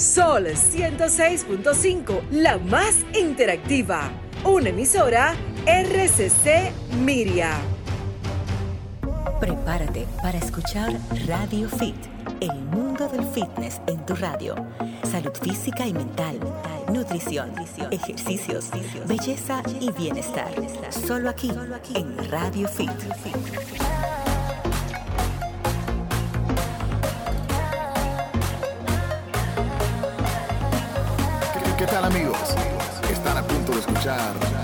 Sol 106.5, la más interactiva. Una emisora RCC Miria. Prepárate para escuchar Radio Fit, el mundo del fitness en tu radio. Salud física y mental, nutrición, ejercicios, belleza y bienestar. Solo aquí, en Radio Fit. Amigos? Están a punto de escuchar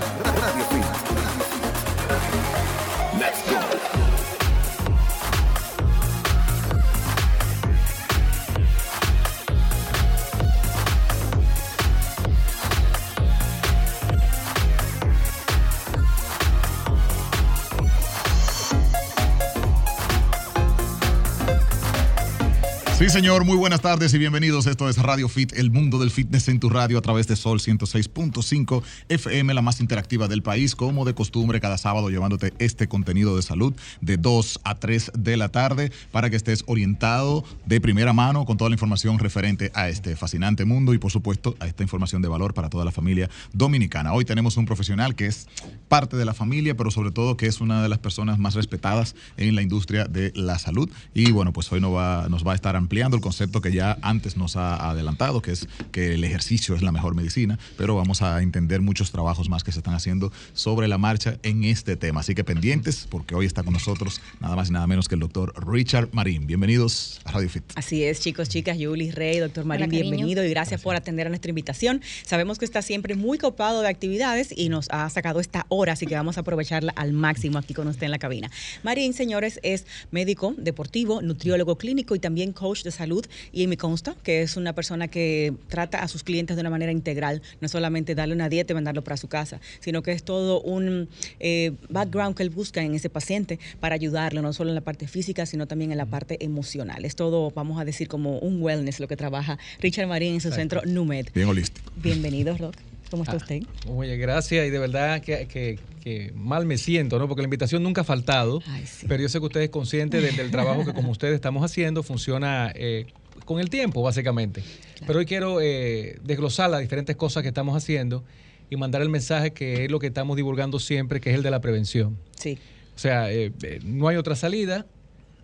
Sí, señor, muy buenas tardes y bienvenidos. Esto es Radio Fit, el mundo del fitness en tu radio a través de Sol 106.5 FM, la más interactiva del país, como de costumbre, cada sábado llevándote este contenido de salud de 2 a 3 de la tarde para que estés orientado de primera mano con toda la información referente a este fascinante mundo y, por supuesto, a esta información de valor para toda la familia dominicana. Hoy tenemos un profesional que es parte de la familia, pero sobre todo que es una de las personas más respetadas en la industria de la salud. Y bueno, pues hoy nos va, nos va a estar ampliando el concepto que ya antes nos ha adelantado, que es que el ejercicio es la mejor medicina, pero vamos a entender muchos trabajos más que se están haciendo sobre la marcha en este tema. Así que pendientes, porque hoy está con nosotros nada más y nada menos que el doctor Richard Marín. Bienvenidos a Radio Fit. Así es, chicos, chicas, Yuli Rey, doctor Marín, bienvenido y gracias, por atender a nuestra invitación. Sabemos que está siempre muy copado de actividades y nos ha sacado esta hora, así que vamos a aprovecharla al máximo aquí con usted en la cabina. Marín, señores, es médico deportivo, nutriólogo clínico y también coach de salud y me consta que es una persona que trata a sus clientes de una manera integral, no solamente darle una dieta y mandarlo para su casa, sino que es todo un eh, background que él busca en ese paciente para ayudarlo, no solo en la parte física, sino también en la parte emocional. Es todo, vamos a decir, como un wellness lo que trabaja Richard Marín en su centro NUMED. Bien holístico. Bienvenido, Rock. ¿Cómo está Ah, usted? Oye, gracias y de verdad que, que- que mal me siento, ¿no? Porque la invitación nunca ha faltado, Ay, sí. pero yo sé que usted es consciente de- del trabajo que como ustedes estamos haciendo funciona eh, con el tiempo, básicamente. Pero hoy quiero eh, desglosar las diferentes cosas que estamos haciendo y mandar el mensaje que es lo que estamos divulgando siempre, que es el de la prevención. Sí. O sea, eh, eh, no hay otra salida.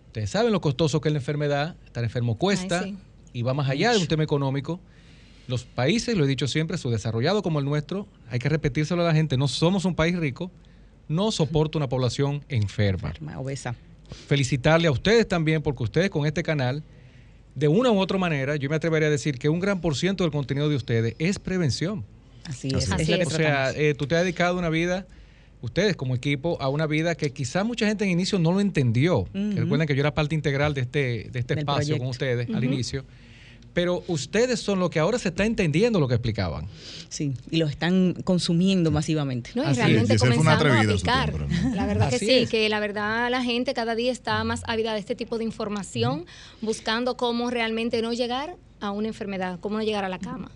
Ustedes saben lo costoso que es la enfermedad. Estar enfermo cuesta Ay, sí. y va más allá de un tema económico. Los países, lo he dicho siempre, subdesarrollados como el nuestro, hay que repetírselo a la gente, no somos un país rico, no soporta una población enferma. Enferma, obesa. Felicitarle a ustedes también porque ustedes con este canal, de una u otra manera, yo me atrevería a decir que un gran por ciento del contenido de ustedes es prevención. Así Así es. es. es O sea, eh, tú te has dedicado una vida, ustedes como equipo, a una vida que quizá mucha gente en inicio no lo entendió. Recuerden que yo era parte integral de este, de este Del espacio con ustedes al inicio. Pero ustedes son los que ahora se está entendiendo lo que explicaban. Sí, y lo están consumiendo masivamente. No, y Así es, realmente y ese fue una comenzando a aplicar. tiempo, ¿no? La verdad que sí, es. que la verdad la gente cada día está más ávida de este tipo de información, buscando cómo realmente no llegar a una enfermedad, cómo no llegar a la cama.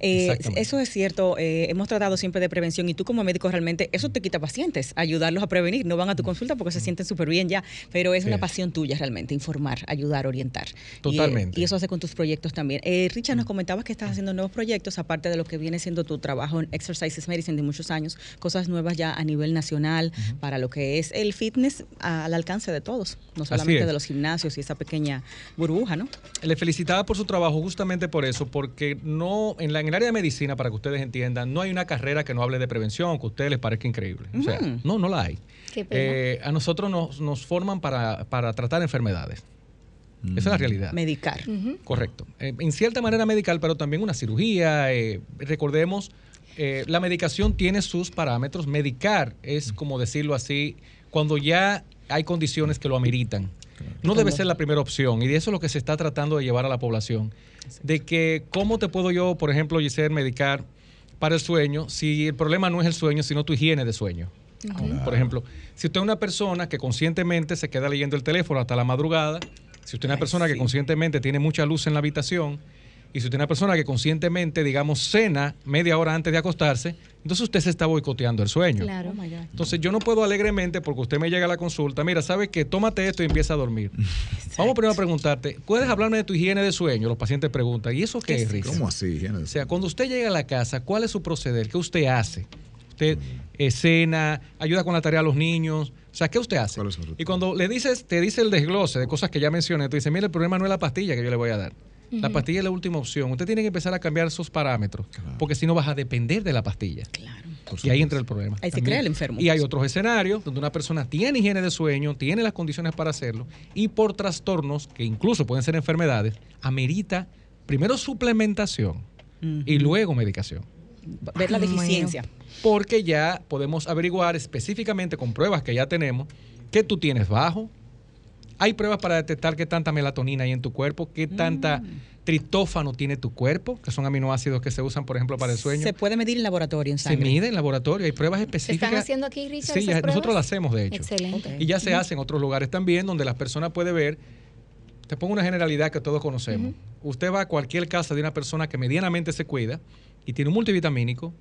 Eh, eso es cierto. eh, hemos tratado siempre de prevención y tú como médico realmente eso te quita pacientes, ayudarlos a prevenir. No van a tu consulta porque se sienten súper bien ya, pero es Sí. una pasión tuya realmente, informar, ayudar, orientar. Totalmente. Y, eso hace con tus proyectos también. Eh, Richard, nos comentabas que estás haciendo nuevos proyectos, aparte de lo que viene siendo tu trabajo en Exercises Medicine de muchos años, cosas nuevas ya a nivel nacional para lo que es el fitness al alcance de todos, no solamente de los gimnasios y esa pequeña burbuja, ¿no? Le felicitaba por su trabajo justamente por eso, porque no en, la, en el área de medicina, para que ustedes entiendan, no hay una carrera que no hable de prevención, que a ustedes les parezca increíble. O sea, no, no la hay. Qué pena. Eh, a nosotros nos, nos forman para, para tratar enfermedades. Esa es la realidad. Medicar. Correcto. Eh, en cierta manera medical, pero también una cirugía. eh, recordemos, eh, la medicación tiene sus parámetros. Medicar es, como decirlo así, cuando ya hay condiciones que lo ameritan. No debe ser la primera opción y de eso es lo que se está tratando de llevar a la población. De que, ¿cómo te puedo yo, por ejemplo, Giselle, medicar para el sueño si el problema no es el sueño, sino tu higiene de sueño? Por ejemplo, si usted es una persona que conscientemente se queda leyendo el teléfono hasta la madrugada, si usted es una Ay, persona que conscientemente tiene mucha luz en la habitación Y si usted es una persona que conscientemente, digamos, cena media hora antes de acostarse, entonces usted se está boicoteando el sueño. Claro. Entonces yo no puedo alegremente, porque usted me llega a la consulta, mira, ¿sabe qué? Tómate esto y empieza a dormir. Vamos primero a preguntarte, ¿puedes hablarme de tu higiene de sueño? Los pacientes preguntan, ¿y eso qué, es, Richard? ¿Cómo así? higiene de O sea, cuando usted llega a la casa, ¿cuál es su proceder? ¿Qué usted hace? ¿Usted eh, cena, ayuda con la tarea a los niños? O sea, ¿qué usted hace? ¿Cuál es su rutina? Y cuando le dices, te dice el desglose de cosas que ya mencioné, tú dices, mire, el problema no es la pastilla que yo le voy a dar. La pastilla es la última opción. Usted tiene que empezar a cambiar esos parámetros, porque si no vas a depender de la pastilla. Claro. Y ahí entra el problema. Ahí se También. crea el enfermo. Y hay otros escenarios donde una persona tiene higiene de sueño, tiene las condiciones para hacerlo, y por trastornos, que incluso pueden ser enfermedades, amerita primero suplementación y luego medicación. Ver la Bueno. deficiencia. Porque ya podemos averiguar específicamente con pruebas que ya tenemos que tú tienes bajo. Hay pruebas para detectar qué tanta melatonina hay en tu cuerpo, qué tanta tritófano tiene tu cuerpo, que son aminoácidos que se usan, por ejemplo, para el sueño. Se puede medir en laboratorio, en Se mide en laboratorio, hay pruebas ¿Se específicas. están haciendo aquí, Richard? Sí, esas nosotros las hacemos, de hecho. Excelente. Y ya se hace en otros lugares también, donde la persona puede ver. Te pongo una generalidad que todos conocemos. Usted va a cualquier casa de una persona que medianamente se cuida y tiene un multivitamínico,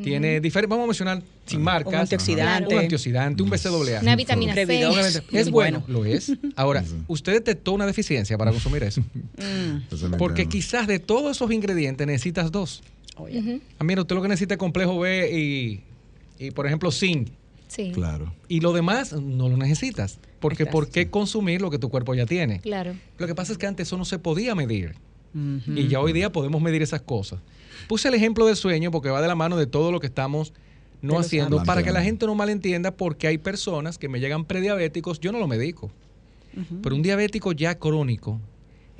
tiene diferentes, vamos a mencionar sin marcas, Un antioxidante. un antioxidante, un BCAA. Una vitamina C. Es bueno, lo es. Ahora, usted detectó una deficiencia para consumir eso. Especialmente Porque quizás de todos esos ingredientes necesitas dos. Oye, Ah, mira, usted lo que necesita es complejo B y, y, por ejemplo, zinc. Sí, Claro. Y lo demás no lo necesitas. Porque Exacto. ¿por qué consumir lo que tu cuerpo ya tiene? claro. Lo que pasa es que antes eso no se podía medir. Y ya hoy día podemos medir esas cosas. Puse el ejemplo del sueño porque va de la mano de todo lo que estamos no haciendo para que la gente no malentienda porque hay personas que me llegan prediabéticos, yo no lo medico. Pero un diabético ya crónico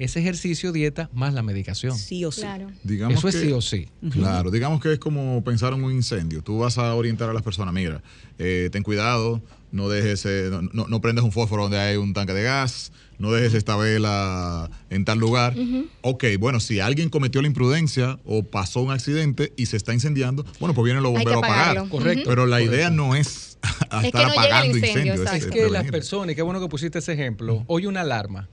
es ejercicio, dieta más la medicación. Sí o sí. Claro. Digamos Eso es sí o sí. Claro, digamos que es como pensar en un incendio. Tú vas a orientar a las personas, mira, eh, ten cuidado, no dejes, eh, no, no- no prendes un fósforo donde hay un tanque de gas, no dejes esta vela en tal lugar. Ok, bueno, si alguien cometió la imprudencia o pasó un accidente y se está incendiando, bueno, pues vienen los bomberos a apagar. Correcto. Pero la Correcto. idea no es a Es que estar no apagando incendio, incendios. exacto. Es es que las personas, y qué bueno que pusiste ese ejemplo, oye una alarma.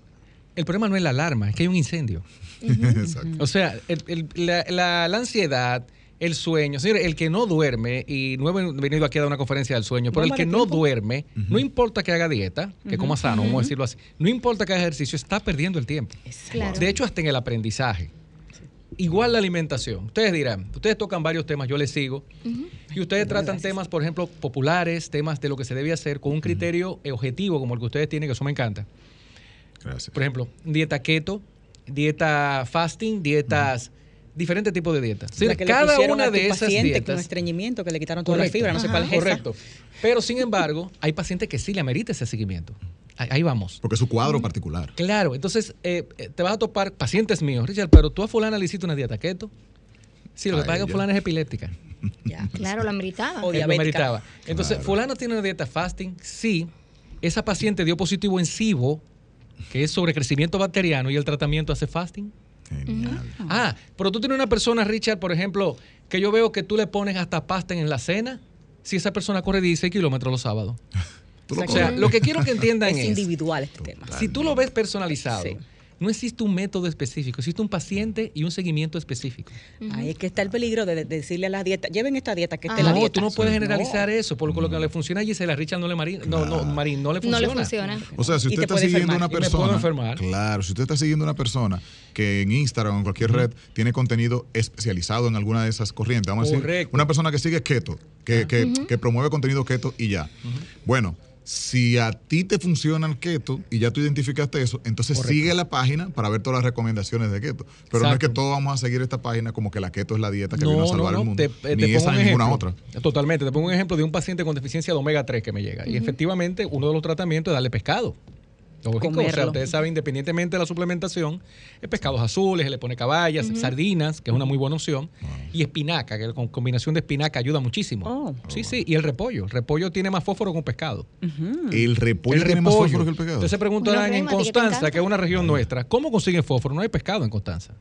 El problema no es la alarma, es que hay un incendio. Exacto. O sea, el- el- la, la- la ansiedad, el sueño, señores, el que no duerme, y no he venido aquí a dar una conferencia del sueño, pero el que no duerme, no importa que haga dieta, que coma sano, vamos a decirlo así, no importa que haga ejercicio, está perdiendo el tiempo. Claro. De hecho, hasta en el aprendizaje. Igual la alimentación. Ustedes dirán, ustedes tocan varios temas, yo les sigo. Y ustedes tratan temas, por ejemplo, populares, temas de lo que se debe hacer con un criterio objetivo como el que ustedes tienen, que eso me encanta. Gracias. Por ejemplo, dieta keto, dieta fasting, dietas, diferentes tipos de dietas. Sí, La cada una a tu de esas paciente con dietas. estreñimiento, que le quitaron toda la Correcto. fibra, no sé Ajá. cuál es esa. Correcto. Pero sin embargo, hay pacientes que sí le amerita ese seguimiento. Ahí, ahí vamos. Porque es su cuadro particular. Claro, entonces eh, eh, te vas a topar pacientes míos, Richard, pero tú a fulana le hiciste una dieta keto. Sí, lo que pasa es que fulana es epiléptica. Ya. Claro, la ameritaba. O diabética. meritaba. Entonces, Claro. fulano tiene una dieta fasting, sí. Esa paciente dio positivo en SIBO, que es sobre crecimiento bacteriano, y el tratamiento hace fasting. Genial. Ah, pero tú tienes una persona, Richard, por ejemplo, que yo veo que tú le pones hasta pasta en la cena, si esa persona corre 16 kilómetros los sábados. O sea, lo que quiero que entiendan Es es, individual este tema. si tú lo ves personalizado, Sí. No existe un método específico, existe un paciente y un seguimiento específico. Ahí es que está el peligro de, de decirle a las dietas, lleven esta dieta, que Ah. es la no, dieta. tú no puedes generalizar eso, porque lo que le funciona a Gisela Richard no le, Marín, no, no, Marín, no le No funciona. le funciona. O sea, si usted te está siguiendo enfermar. una persona. enfermar. Claro, si usted está siguiendo una persona que en Instagram o en cualquier red tiene contenido especializado en alguna de esas corrientes, vamos a decir, Correcto. una persona que sigue keto, que, que, que promueve contenido keto y ya. Bueno. Si a ti te funciona el keto y ya tú identificaste eso, entonces Correcto. sigue la página para ver todas las recomendaciones de keto. Pero no es que todos vamos a seguir esta página como que la keto es la dieta que vino a salvar el mundo. Te, eh, ni te esa ni ninguna otra. Totalmente. Te pongo un ejemplo de un paciente con deficiencia de omega 3 que me llega. Y efectivamente, uno de los tratamientos es darle pescado. Lógico, o sea, ustedes saben, independientemente de la suplementación, es pescados azules, se le pone caballas, sardinas, que es una muy buena opción, y espinaca, que con combinación de espinaca ayuda muchísimo. Oh. sí, sí, y el repollo. El repollo tiene más fósforo con pescado. El repollo tiene más fósforo que el pecado. Entonces se preguntarán en que Constanza, que es una región nuestra, ¿cómo consiguen fósforo? No hay pescado en Constanza.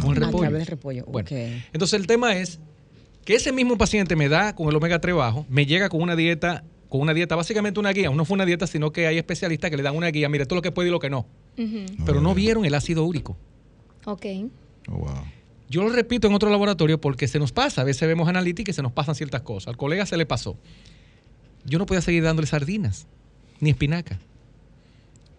Con el A repollo. través del repollo. Bueno, ok. entonces el tema es que ese mismo paciente me da con el omega 3 bajo, me llega con una dieta, con una dieta, básicamente una guía. No fue una dieta, sino que hay especialistas que le dan una guía. Mire, todo lo que puede y lo que no. Pero no vieron el ácido úrico. Ok. Oh, wow. Yo lo repito en otro laboratorio porque se nos pasa. A veces vemos analítica y se nos pasan ciertas cosas. Al colega se le pasó. Yo no podía seguir dándole sardinas ni espinaca.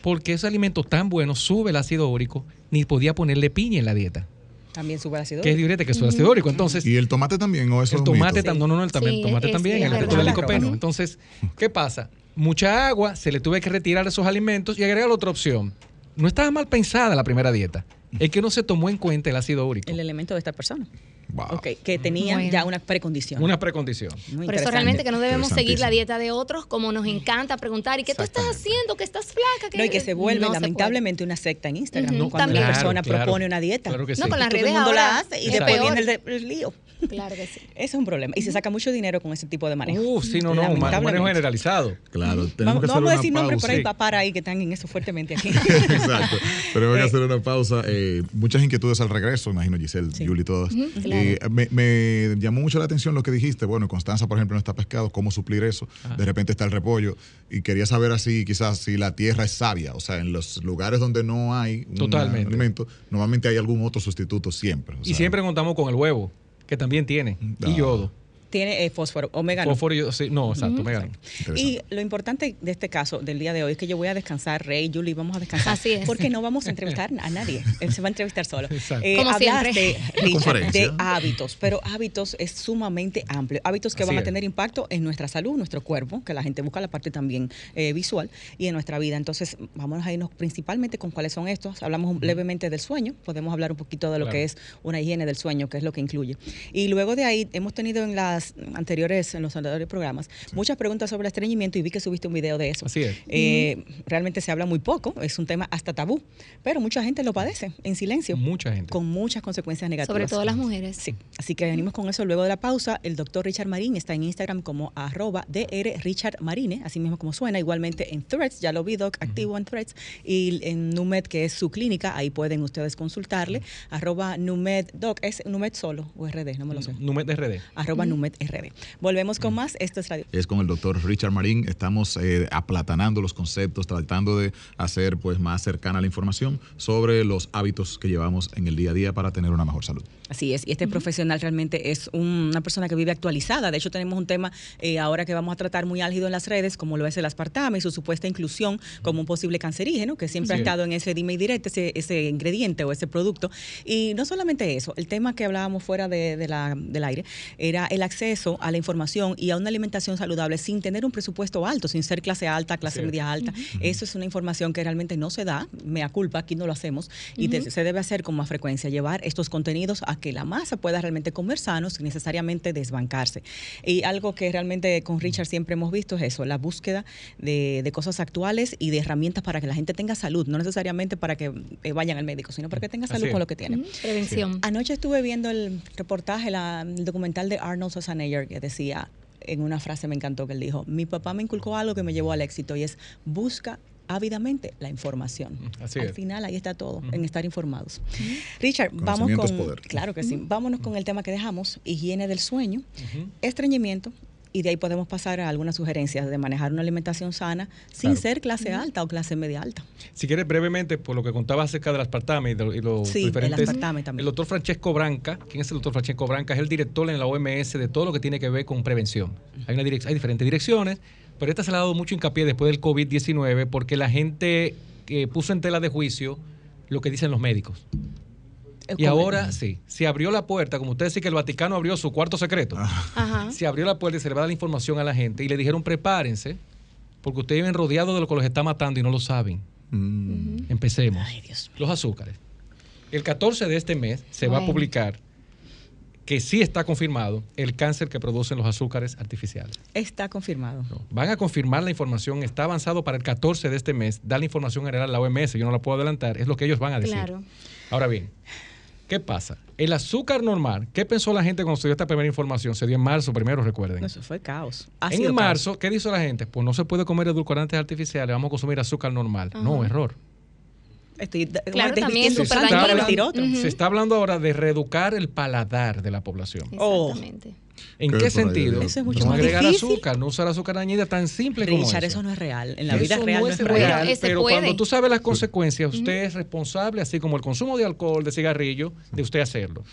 Porque ese alimento tan bueno sube el ácido úrico, ni podía ponerle piña en la dieta. También sube el ácido. Que es diurética, que sube ácido úrico. Entonces, ¿Y el tomate también o eso el tomate, mito? tam- no, no, no, el, tam- Sí, el tomate es- también, es el licopeno. Entonces, ¿qué pasa? Mucha agua, se le tuve que retirar esos alimentos y agregar otra opción. No estaba mal pensada la primera dieta. Es que no se tomó en cuenta el ácido úrico. El elemento de esta persona. Wow. Ok, que tenía Bueno. ya una precondición. Una precondición. Muy Por eso realmente que no debemos seguir la dieta de otros como nos encanta preguntar, ¿y qué tú estás haciendo? ¿Que estás flaca? No, y que se vuelve No se lamentablemente una secta en Instagram Ujú, cuando también. una persona Claro, propone una dieta. Claro que No, sí. con Y las todo el redes la hace y es después peor. viene el, de- el lío. Claro que sí. Ese es un problema. Y se saca mucho dinero con ese tipo de manejo. Uf, sí, no, no, un ma- un manejo generalizado. Claro, tenemos Vamos, que no hacer vamos a decir nombres, pero hay Sí. papás ahí que están en eso fuertemente aquí. Exacto. Tenemos que Eh, hacer una pausa. Eh, muchas inquietudes al regreso, imagino Giselle, Sí. Yuli, todas. claro. Eh, me, me llamó mucho la atención lo que dijiste. Bueno, Constanza, por ejemplo, no está pescado. ¿Cómo suplir eso? De repente está el repollo. Y quería saber así, quizás, si la tierra es sabia. O sea, en los lugares donde no hay un Totalmente. alimento, normalmente hay algún otro sustituto siempre. O Y siempre contamos con el huevo, que también tiene. Ah. Y yodo. Tiene eh, fósforo, omega. no. Fósforo y yodo, sí, no, exacto, omega no. Y lo importante de este caso, del día de hoy, es que yo voy a descansar, Rey, Julie, vamos a descansar. Así es. Porque no vamos a entrevistar a nadie. Él se va a entrevistar solo. Exacto. Eh, Como hablaste. Richard, de hábitos, pero hábitos es sumamente amplio. Hábitos que Así van a es. tener impacto en nuestra salud, nuestro cuerpo, que la gente busca la parte también eh, visual, y en nuestra vida. Entonces, vamos a irnos principalmente con cuáles son estos. Hablamos levemente del sueño, podemos hablar un poquito de lo Claro. que es una higiene del sueño, que es lo que incluye. Y luego de ahí, hemos tenido en las anteriores, en los anteriores programas, muchas preguntas sobre estreñimiento y vi que subiste un video de eso. Así es. Eh, Realmente se habla muy poco, es un tema hasta tabú, pero mucha gente lo padece en silencio, Mucha gente. con muchas consecuencias negativas. Sobre todo las mujeres. Sí, así que venimos con eso luego de la pausa. El doctor Richard Marín está en Instagram como arroba DR Richard Marine, así mismo como suena, igualmente en Threads, ya lo vi, Doc, activo en Threads, y en Numed, que es su clínica, ahí pueden ustedes consultarle, arroba Numed Doc, ¿es Numed solo o RD? No me lo sé. Numet de RD. Arroba Numed RD. Volvemos con más, esto es Radio. es con el doctor Richard Marín. Estamos eh, aplatanando los conceptos, tratando de hacer pues más cercana la información sobre los hábitos que llevamos en el día a día para tener una mejor salud. Así es, y este profesional realmente es un- una persona que vive actualizada. De hecho, tenemos un tema eh, ahora que vamos a tratar muy álgido en las redes, como lo es el aspartame y su supuesta inclusión como un posible cancerígeno, que siempre ha estado en ese dime y directo, ese, ese ingrediente o ese producto. Y no solamente eso, el tema que hablábamos fuera de, de la- del aire era el acceso a la información y a una alimentación saludable sin tener un presupuesto alto, sin ser clase alta, clase media alta. Eso es una información que realmente no se da, me culpa, aquí no lo hacemos, y se debe hacer con más frecuencia, llevar estos contenidos a que la masa pueda realmente comer sano sin necesariamente desbancarse. Y algo que realmente con Richard siempre hemos visto es eso, la búsqueda de, de cosas actuales y de herramientas para que la gente tenga salud, no necesariamente para que eh, vayan al médico, sino para que tenga salud con lo que tiene. Prevención. Anoche estuve viendo el reportaje, la- el documental de Arnold Schwarzenegger que decía, en una frase me encantó que él dijo, mi papá me inculcó algo que me llevó al éxito y es busca ávidamente la información. Así Al es. final ahí está todo, en estar informados. Richard, vamos con poder. claro que sí. Vámonos con el tema que dejamos, higiene del sueño, estreñimiento y de ahí podemos pasar a algunas sugerencias de manejar una alimentación sana sin Claro. ser clase alta o clase media alta. Si quieres brevemente, por lo que contaba acerca del aspartame y, de, y los Sí, el diferentes... aspartame también. El doctor Francesco Branca, ¿quién es el doctor Francesco Branca? Es el director en la OMS de todo lo que tiene que ver con prevención. Hay, una direc- hay diferentes direcciones, pero esta se le ha dado mucho hincapié después del COVID-19 porque la gente eh, puso en tela de juicio lo que dicen los médicos. Y ahora sí, se abrió la puerta, como usted dice que el Vaticano abrió su cuarto secreto. Ajá. Se abrió la puerta y se le va a dar la información a la gente y le dijeron prepárense porque ustedes viven rodeados de lo que los está matando y no lo saben. Mm. Empecemos. Ay, Dios mío. Los azúcares. El 14 de este mes se va a publicar que sí está confirmado el cáncer que producen los azúcares artificiales. Está confirmado. No, Van a confirmar la información, está avanzado para el 14 de este mes, dar la información general a la OMS, yo no la puedo adelantar, es lo que ellos van a decir. Claro. Ahora bien, ¿qué pasa? El azúcar normal, ¿qué pensó la gente cuando se dio esta primera información? Se dio en marzo primero, recuerden. Eso fue caos. Ha en marzo, ¿qué dijo la gente? Pues no se puede comer edulcorantes artificiales, vamos a consumir azúcar normal. No, error. Estoy Claro, también es súper blanco para dañino. vestir otro. Ujú. Se está hablando ahora de reeducar el paladar de la población. Oh. Exactamente. ¿En ¿Qué sentido? Eso es mucho no más agregar difícil. azúcar, no usar azúcar añadida tan simple como eso. eso no es real. En la Eso vida real no es real, pero puede. cuando tú sabes las consecuencias, usted es responsable, así como el consumo de alcohol, de cigarrillo, de usted hacerlo.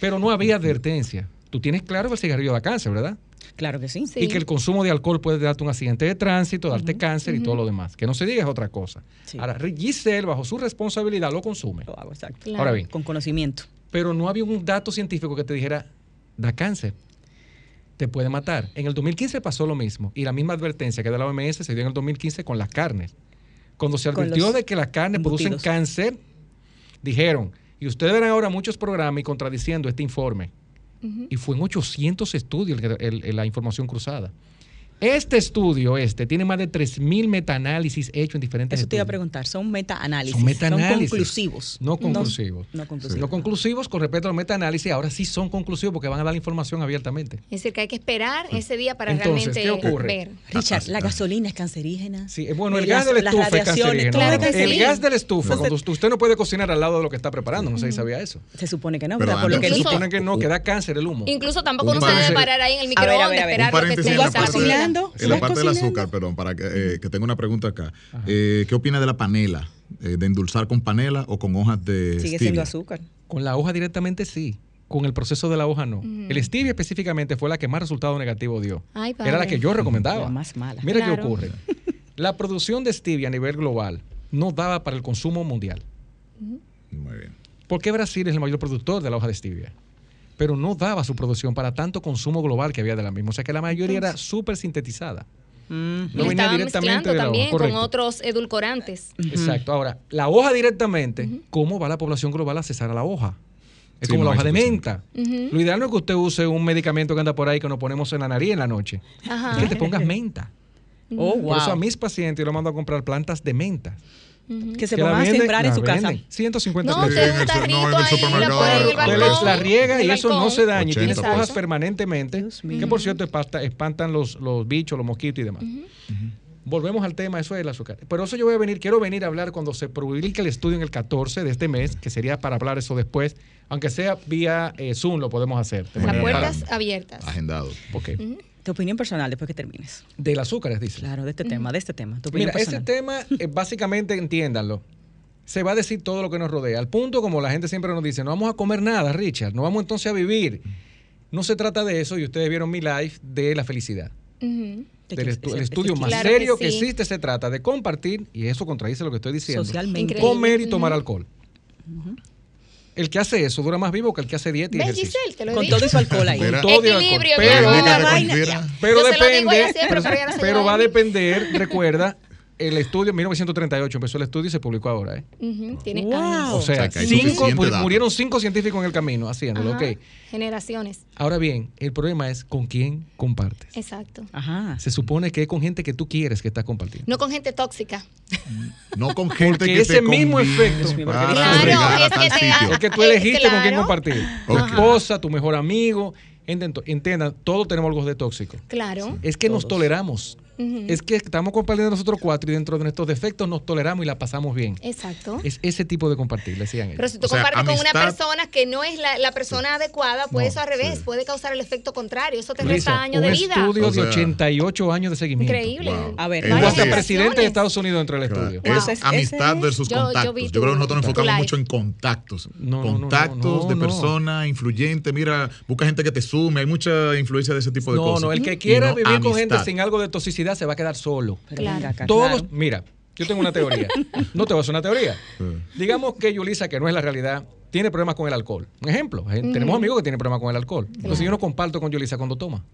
Pero no había advertencia. Tú tienes claro que el cigarrillo da cáncer, ¿verdad? Claro que sí. Sí. Y que el consumo de alcohol puede darte un accidente de tránsito, darte cáncer y todo lo demás. Que no se diga es otra cosa. Sí. Ahora, Giselle, bajo su responsabilidad, lo consume. Lo hago, exacto. Claro. Ahora bien, Con conocimiento. pero no había un dato científico que te dijera, da cáncer, te puede matar. En el 2015 pasó lo mismo y la misma advertencia que da la OMS se dio en el 2015 con las carnes. Cuando se advirtió de que las carnes producen cáncer, dijeron, y ustedes verán ahora muchos programas y contradiciendo este informe. Y fue en 800 estudios la información cruzada. Este estudio, este, tiene más de 3.000 metaanálisis hechos en diferentes Eso te iba a preguntar. Son meta-análisis. Son meta-análisis. conclusivos. No conclusivos. No, conclusivos. No conclusivos con respecto al metaanálisis, ahora sí son conclusivos porque van a dar la información abiertamente. Es decir, que hay que esperar ese día para Entonces, realmente ¿qué ocurre? ver. Richard, Ah, la ah. gasolina es cancerígena. Sí, bueno, el Eh, gas las- de la las estufa es radiaciones, cancerígeno. claro que el sí. gas de la estufa, cuando usted, usted no puede cocinar al lado de lo que está preparando, no sé si sabía eso. Se supone que no, Pero. Por lo que Se supone que no, que da cáncer el humo. Incluso tampoco Un no se debe parar ahí en el A microondas, a a esperar lo que esté en la ¿Vas parte, cocinando. Cocinando? en la ¿Vas parte del azúcar, perdón, para que, eh, que tenga una pregunta acá. Eh, ¿Qué opina de la panela? Eh, ¿De endulzar con panela o con hojas de Sigue stevia? siendo azúcar. Con la hoja directamente sí. Con el proceso de la hoja no. El stevia específicamente fue la que más resultado negativo dio. Ay, Era la que yo recomendaba. La más mala. Mira qué ocurre. La producción de stevia a nivel global no daba para el consumo mundial. Muy bien. Porque Brasil es el mayor productor de la hoja de stevia. Pero no daba su producción para tanto consumo global que había de la misma. O sea que la mayoría era súper sintetizada. Mm. No Le venía directamente mezclando de la hoja. también con otros edulcorantes. Exacto. Ahora, la hoja directamente, ¿cómo va la población global a cesar a la hoja? Es Sí, como no la hoja de menta. Lo ideal no es que usted use un medicamento que anda por ahí que nos ponemos en la nariz en la noche. Ajá. Es que te pongas menta. Oh, Por eso a wow. mis pacientes yo los mando a comprar plantas de menta. Que se Que pongan a sembrar en su casa. venden. 150 No, pesos. usted no, en el la supermercado la riega y eso no se daña. y Tiene hojas permanentemente. Que por cierto espanta- espantan los, los bichos, los mosquitos y demás. Volvemos al tema, eso es el azúcar. Pero eso yo voy a venir, quiero venir a hablar cuando se publique el estudio en el 14 de este mes, que sería para hablar eso después, aunque sea vía eh, Zoom lo podemos hacer. Las puertas abiertas. Agendado. Ok. Tu opinión personal después que termines. Del azúcar, dice. Claro, de este tema, de este tema. Tu opinión Mira, ese personal. tema, eh, básicamente, entiéndanlo. Se va a decir todo lo que nos rodea. Al punto, como la gente siempre nos dice, no vamos a comer nada, Richard, no vamos entonces a vivir. No se trata de eso, y ustedes vieron mi live de la felicidad. Del estu- el estudio más Claro serio que, sí. existe se trata de compartir, y eso contradice lo que estoy diciendo, Socialmente. Comer y tomar alcohol. El que hace eso dura más vivo que el que hace dieta y ¿Ves, ejercicio. Giselle? Te lo he Con dicho. todo y su alcohol ahí. Mira. Todo alcohol. Equilibrio, mi Pero-. Pero digo depende, pero, pero pero va a depender, recuerda, el estudio en 1938 empezó el estudio y se publicó ahora, ¿eh? Ujú, Tiene Wow. años. O sea, O cinco, pues, murieron cinco científicos en el camino haciéndolo, Ajá. ok. Generaciones. Ahora bien, el problema es con quién compartes. Exacto. Ajá. Se supone que es con gente que tú quieres que estás compartiendo. No con gente tóxica. No con gente Porque que ese te mismo efecto- Claro, es que tal te- sitio. Es que tú elegiste con quién compartir. Tu esposa, tu mejor amigo. Enten- Entiendan, todos tenemos algo de tóxico. Claro. Es que nos Todos. Es que estamos compartiendo nosotros cuatro y dentro de nuestros defectos nos toleramos y la pasamos bien. Exacto. Es ese tipo de compartir, decían ellos. Pero si tú O sea, compartes con una persona que no es la, la persona adecuada, pues No, eso al revés, sí. puede causar el efecto contrario. Eso te resta años un de vida. estudio O de sea, 88 años de seguimiento. Increíble. Wow. A ver, Es Hubo hasta presidente de. Estados Unidos dentro del Claro, estudio. Wow. Es amistad ese- versus Yo- yo contactos. Yo, creo que nosotros nos enfocamos mucho en contactos. No, no, no, contactos no, de no. personas influyentes. Mira, busca gente que te sume. Hay mucha influencia de ese tipo de No, cosas. no, el que quiera no vivir con gente sin algo de toxicidad se va a quedar solo. Claro. Todos, claro. mira, yo tengo una teoría. No te voy a hacer una teoría. Sí. Digamos que Yulisa, que no es la realidad, tiene problemas con el alcohol. Un ejemplo, eh, tenemos amigos que tienen problemas con el alcohol. Entonces yo no comparto con Yulisa cuando toma.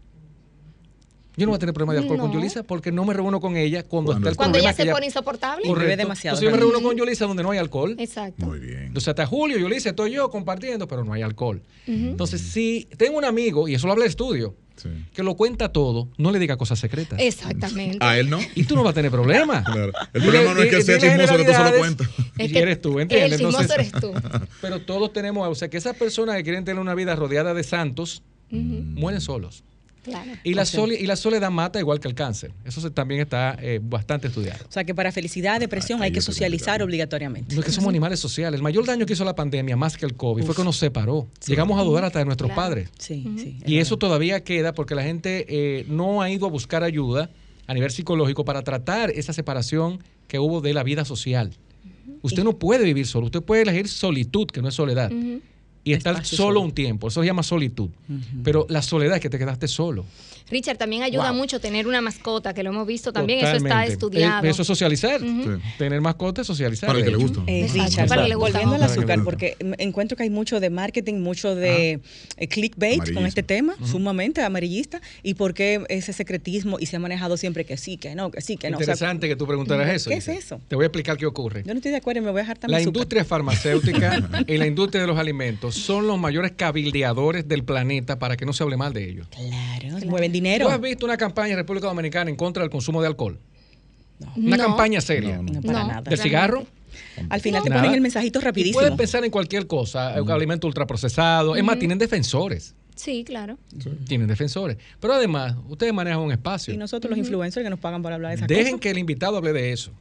Yo no voy a tener problemas de alcohol con. Yulisa porque no me reúno con ella cuando, Cuando está el Cuando problema ella se pone insoportable. Correcto. demasiado, Entonces yo me reúno con Yulisa donde no hay alcohol. Exacto. Muy bien. Entonces hasta julio Yulisa estoy yo compartiendo, pero no hay alcohol. Entonces si tengo un amigo, y eso lo habla el estudio, Sí. que lo cuenta todo, no le diga cosas secretas. Exactamente. A él no. Y tú no vas a tener problemas. Claro. El problema no es que sea chismoso que tú se lo cuentas. Y Es que eres tú, ¿entiendes? El chismoso eres tú. Pero todos tenemos, o sea, que esas personas que quieren tener una vida rodeada de santos mueren solos. Claro. Y la, y la soledad mata igual que el cáncer. Eso se- también está eh, bastante estudiado. O sea que para felicidad, depresión Ahí hay que socializar obligatoriamente. No es que somos animales sociales. El mayor daño que hizo la pandemia, más que el COVID, fue que nos separó. Llegamos a dudar hasta de nuestros Claro. padres. Sí, sí. es Y eso verdad. todavía queda porque la gente eh, no ha ido a buscar ayuda a nivel psicológico para tratar esa separación que hubo de la vida social. Usted no puede vivir solo, usted puede elegir solitud, que no es soledad. Y estar solo solo. un tiempo. Eso se llama solitud. Pero la soledad es que te quedaste solo. Richard, también ayuda Wow. mucho tener una mascota, que lo hemos visto también, eso está estudiado. Eh, Eso es socializar. Sí. Tener mascotas es socializar. Para el que le gusta. Eh, Richard, para que le gusta volviendo al azúcar, porque encuentro que hay mucho de marketing, mucho de eh, clickbait con este tema, sumamente amarillista, y por qué ese secretismo y se ha manejado siempre que sí, que no, que sí, que no. O sea, Interesante que tú preguntaras eso. ¿qué es eso? Te voy a explicar qué ocurre. yo no estoy de acuerdo y me voy a dejar también La azúcar. industria farmacéutica y la industria de los alimentos son los mayores cabildeadores del planeta para que no se hable mal de ellos. Claro, mueven dinero. ¿Tú has visto una campaña en República Dominicana en contra del consumo de alcohol? Una No. campaña seria. No, no. No, para No. nada. ¿Del cigarro? Al final te Nada. ponen el mensajito rapidísimo. puedes pensar en cualquier cosa, eh, alimento ultraprocesado. Es más, tienen defensores. Sí, claro. Tienen defensores. Pero además, ustedes manejan un espacio. Y nosotros los influencers que nos pagan para hablar de esas Dejen cosas. que el invitado hable de eso.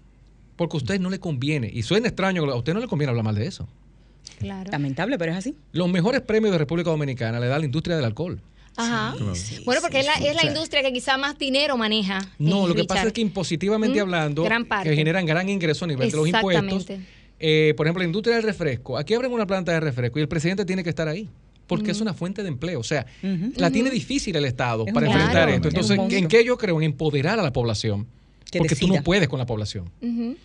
Porque a usted no le conviene. Y suena extraño, a usted no le conviene hablar mal de eso. Claro. Lamentable, pero es así. Los mejores premios de República Dominicana le da la industria del alcohol. Ajá. Sí, Bueno, porque es la, es industria que quizá más dinero maneja. No, lo que Richard. pasa es que impositivamente Mm, hablando, gran parte. que generan gran ingreso a nivel de los impuestos. Exactamente. Eh, por ejemplo, la industria del refresco. Aquí abren una planta de refresco y el presidente tiene que estar ahí. Porque es una fuente de empleo. O sea, la tiene difícil el Estado Es para enfrentar esto. Entonces. ¿en qué yo creo? En empoderar a la población. Que porque tú decida. no puedes con la población. Ujú.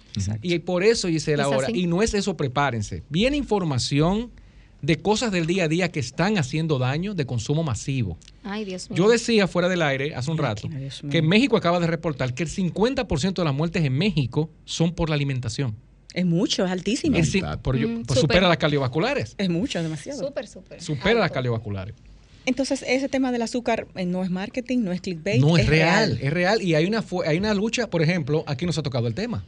Y por eso, Gisela, Es ahora, así. y no es eso, prepárense. Viene información de cosas del día a día que están haciendo daño de consumo masivo. Ay, Dios mío. Yo decía fuera del aire hace un rato que México acaba de reportar que el 50% de las muertes en México son por la alimentación. Es mucho, es altísimo. Es Es, por- Mm, pues supera las cardiovasculares. mucho, demasiado. Súper, súper. Supera las cardiovasculares. Entonces, ese tema del azúcar eh, no es marketing, no es clickbait. No, es, real, es real. Y hay una, hay una lucha, por ejemplo, aquí nos ha tocado el tema.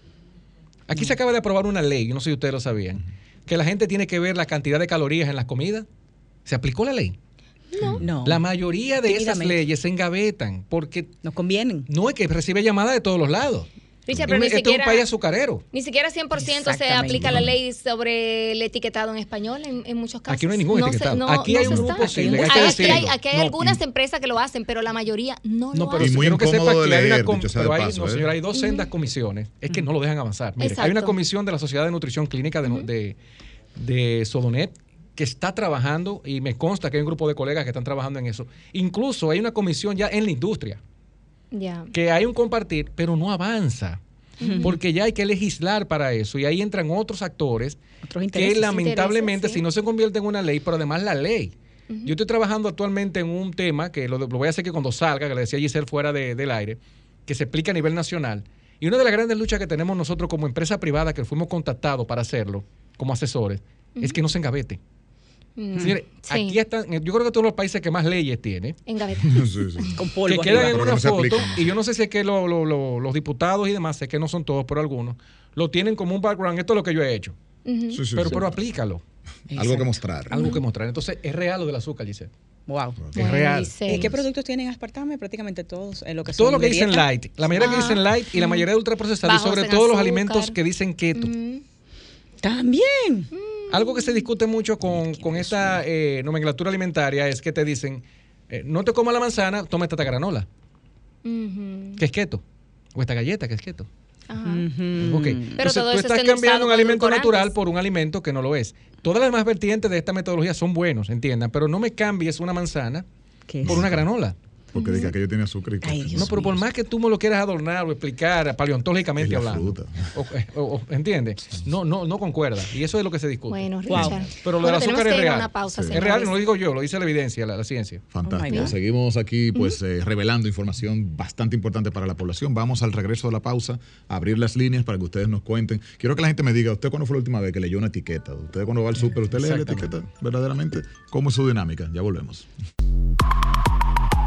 Aquí se acaba de aprobar una ley, yo no sé si ustedes lo sabían, que la gente tiene que ver la cantidad de calorías en las comidas. ¿Se aplicó la ley? No. La mayoría de esas leyes se engavetan porque Nos convienen. no es que recibe llamadas de todos los lados. Richard, pero ni este es siquiera, un país azucarero. ni siquiera 100% se aplica la ley sobre el etiquetado en español en, en muchos casos. Aquí no hay ningún se- etiquetado. Aquí hay se un grupo está. posible, hay Aquí que hay, aquí hay No, algunas y- empresas que lo hacen, pero la mayoría no, No, lo pero Y hacen. muy quiero que sepa incómodo que de hay una pero hay, paso, no, ¿eh? señora, hay dos sendas comisiones. Es que no lo dejan avanzar. Mire, hay una comisión de la Sociedad de Nutrición Clínica de, de, de Sodonet que está trabajando y me consta que hay un grupo de colegas que están trabajando en eso. Incluso hay una comisión ya en la industria Que hay un compartir, pero no avanza. Porque ya hay que legislar para eso y ahí entran otros actores Otros que lamentablemente sí. si no se convierte en una ley, pero además la ley. Yo estoy trabajando actualmente en un tema que lo, lo voy a hacer que cuando salga, que le decía Giselle fuera de- del aire, que se explica a nivel nacional. Y una de las grandes luchas que tenemos nosotros como empresa privada, que fuimos contactados para hacerlo, como asesores, es que no se engavete. Mm, Señores, sí. Aquí están, yo creo que todos los países que más leyes tiene, En gaveta. Sí, sí. Con polvo. que quedan en una foto, y yo no sé si es que lo- lo- lo- los diputados y demás, sé que no son todos, pero algunos, lo tienen como un background, esto es lo que yo he hecho, Ujú. Sí, sí, pero, sí. pero aplícalo, Algo que mostrar. algo que mostrar. Entonces, es real lo del azúcar, Giselle. Wow. Es real. Eh, ¿Qué productos tienen aspartame? Prácticamente todos. eh, lo que Todo son lo que dicen light, la mayoría que Ah. dicen light y la mayoría de ultraprocesados, y sobre en todo los alimentos que dicen keto. Ujú. También. Algo que se discute mucho con, con esta eh, nomenclatura alimentaria es que te dicen, eh, no te comas la manzana, toma esta granola, que es keto, o esta galleta, que es keto. Ajá. Ujú. Ok. Entonces, todo tú estás cambiando un alimento natural por un alimento que no lo es. Todas las demás vertientes de esta metodología son buenos, entiendan, pero no me cambies una manzana ¿Qué por una granola. Porque dice que aquello tiene azúcar y Ay, Dios No, pero por más que tú me lo quieras adornar o explicar paleontológicamente Es la hablando. fruta. O, o- o- ¿Entiendes? No, no, no concuerda. Y eso es lo que se discute. Bueno, Wow. Richard. Pero lo del azúcar es real. pausa, Sí. Es real, no lo digo yo, lo dice la evidencia, la, la ciencia. Fantástico. Oh. Seguimos aquí pues eh, revelando información bastante importante para la población. Vamos al regreso de la pausa a abrir las líneas para que ustedes nos cuenten. Quiero que la gente me diga, ¿usted cuándo fue la última vez que leyó una etiqueta? ¿Usted cuando va al súper, usted lee la etiqueta verdaderamente? ¿Cómo es su dinámica? Ya volvemos.